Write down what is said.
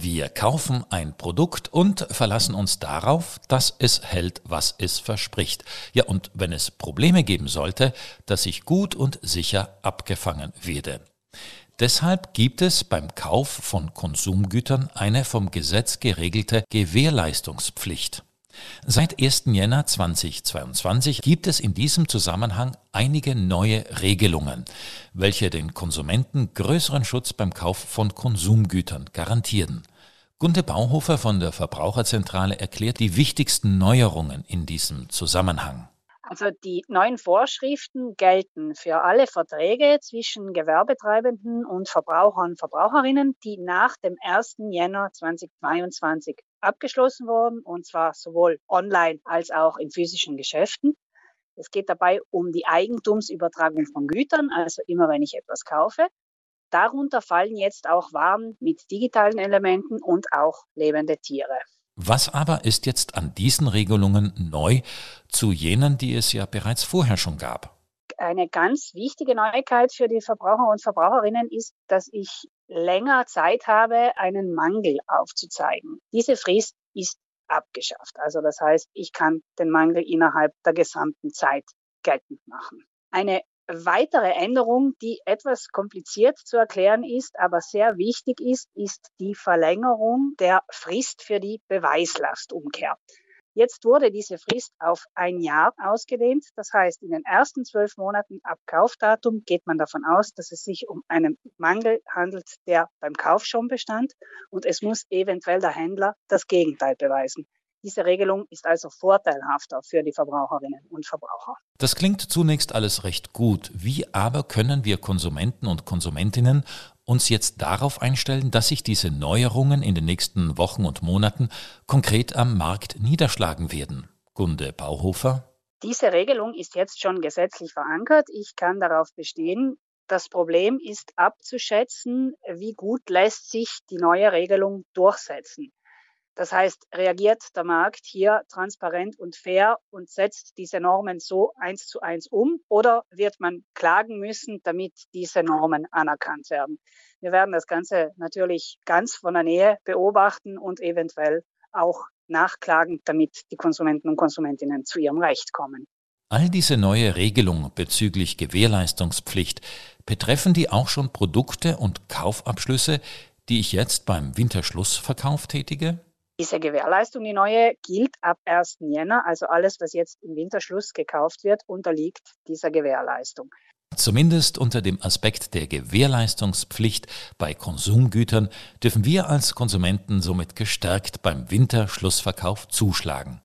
Wir kaufen ein Produkt und verlassen uns darauf, dass es hält, was es verspricht. Ja, und wenn es Probleme geben sollte, dass ich gut und sicher abgefangen werde. Deshalb gibt es beim Kauf von Konsumgütern eine vom Gesetz geregelte Gewährleistungspflicht. Seit 1. Jänner 2022 gibt es in diesem Zusammenhang einige neue Regelungen, welche den Konsumenten größeren Schutz beim Kauf von Konsumgütern garantieren. Gunte Bauhofer von der Verbraucherzentrale erklärt die wichtigsten Neuerungen in diesem Zusammenhang. Also die neuen Vorschriften gelten für alle Verträge zwischen Gewerbetreibenden und Verbrauchern und Verbraucherinnen, die nach dem 1. Jänner 2022 abgeschlossen wurden, und zwar sowohl online als auch in physischen Geschäften. Es geht dabei um die Eigentumsübertragung von Gütern, also immer wenn ich etwas kaufe. Darunter fallen jetzt auch Waren mit digitalen Elementen und auch lebende Tiere. Was aber ist jetzt an diesen Regelungen neu zu jenen, die es ja bereits vorher schon gab? Eine ganz wichtige Neuigkeit für die Verbraucher und Verbraucherinnen ist, dass ich länger Zeit habe, einen Mangel aufzuzeigen. Diese Frist ist abgeschafft. Also das heißt, ich kann den Mangel innerhalb der gesamten Zeit geltend machen. Eine weitere Änderung, die etwas kompliziert zu erklären ist, aber sehr wichtig ist, ist die Verlängerung der Frist für die Beweislastumkehr. Jetzt wurde diese Frist auf ein Jahr ausgedehnt. Das heißt, in den ersten zwölf Monaten ab Kaufdatum geht man davon aus, dass es sich um einen Mangel handelt, der beim Kauf schon bestand. Und es muss eventuell der Händler das Gegenteil beweisen. Diese Regelung ist also vorteilhafter für die Verbraucherinnen und Verbraucher. Das klingt zunächst alles recht gut. Wie aber können wir Konsumenten und Konsumentinnen uns jetzt darauf einstellen, dass sich diese Neuerungen in den nächsten Wochen und Monaten konkret am Markt niederschlagen werden? Gunde Bauhofer. Diese Regelung ist jetzt schon gesetzlich verankert. Ich kann darauf bestehen. Das Problem ist abzuschätzen, wie gut lässt sich die neue Regelung durchsetzen. Das heißt, reagiert der Markt hier transparent und fair und setzt diese Normen so eins zu eins um oder wird man klagen müssen, damit diese Normen anerkannt werden? Wir werden das Ganze natürlich ganz von der Nähe beobachten und eventuell auch nachklagen, damit die Konsumenten und Konsumentinnen zu ihrem Recht kommen. All diese neue Regelung bezüglich Gewährleistungspflicht betreffen die auch schon Produkte und Kaufabschlüsse, die ich jetzt beim Winterschlussverkauf tätige? Diese Gewährleistung, die neue, gilt ab 1. Jänner. Also alles, was jetzt im Winterschluss gekauft wird, unterliegt dieser Gewährleistung. Zumindest unter dem Aspekt der Gewährleistungspflicht bei Konsumgütern dürfen wir als Konsumenten somit gestärkt beim Winterschlussverkauf zuschlagen.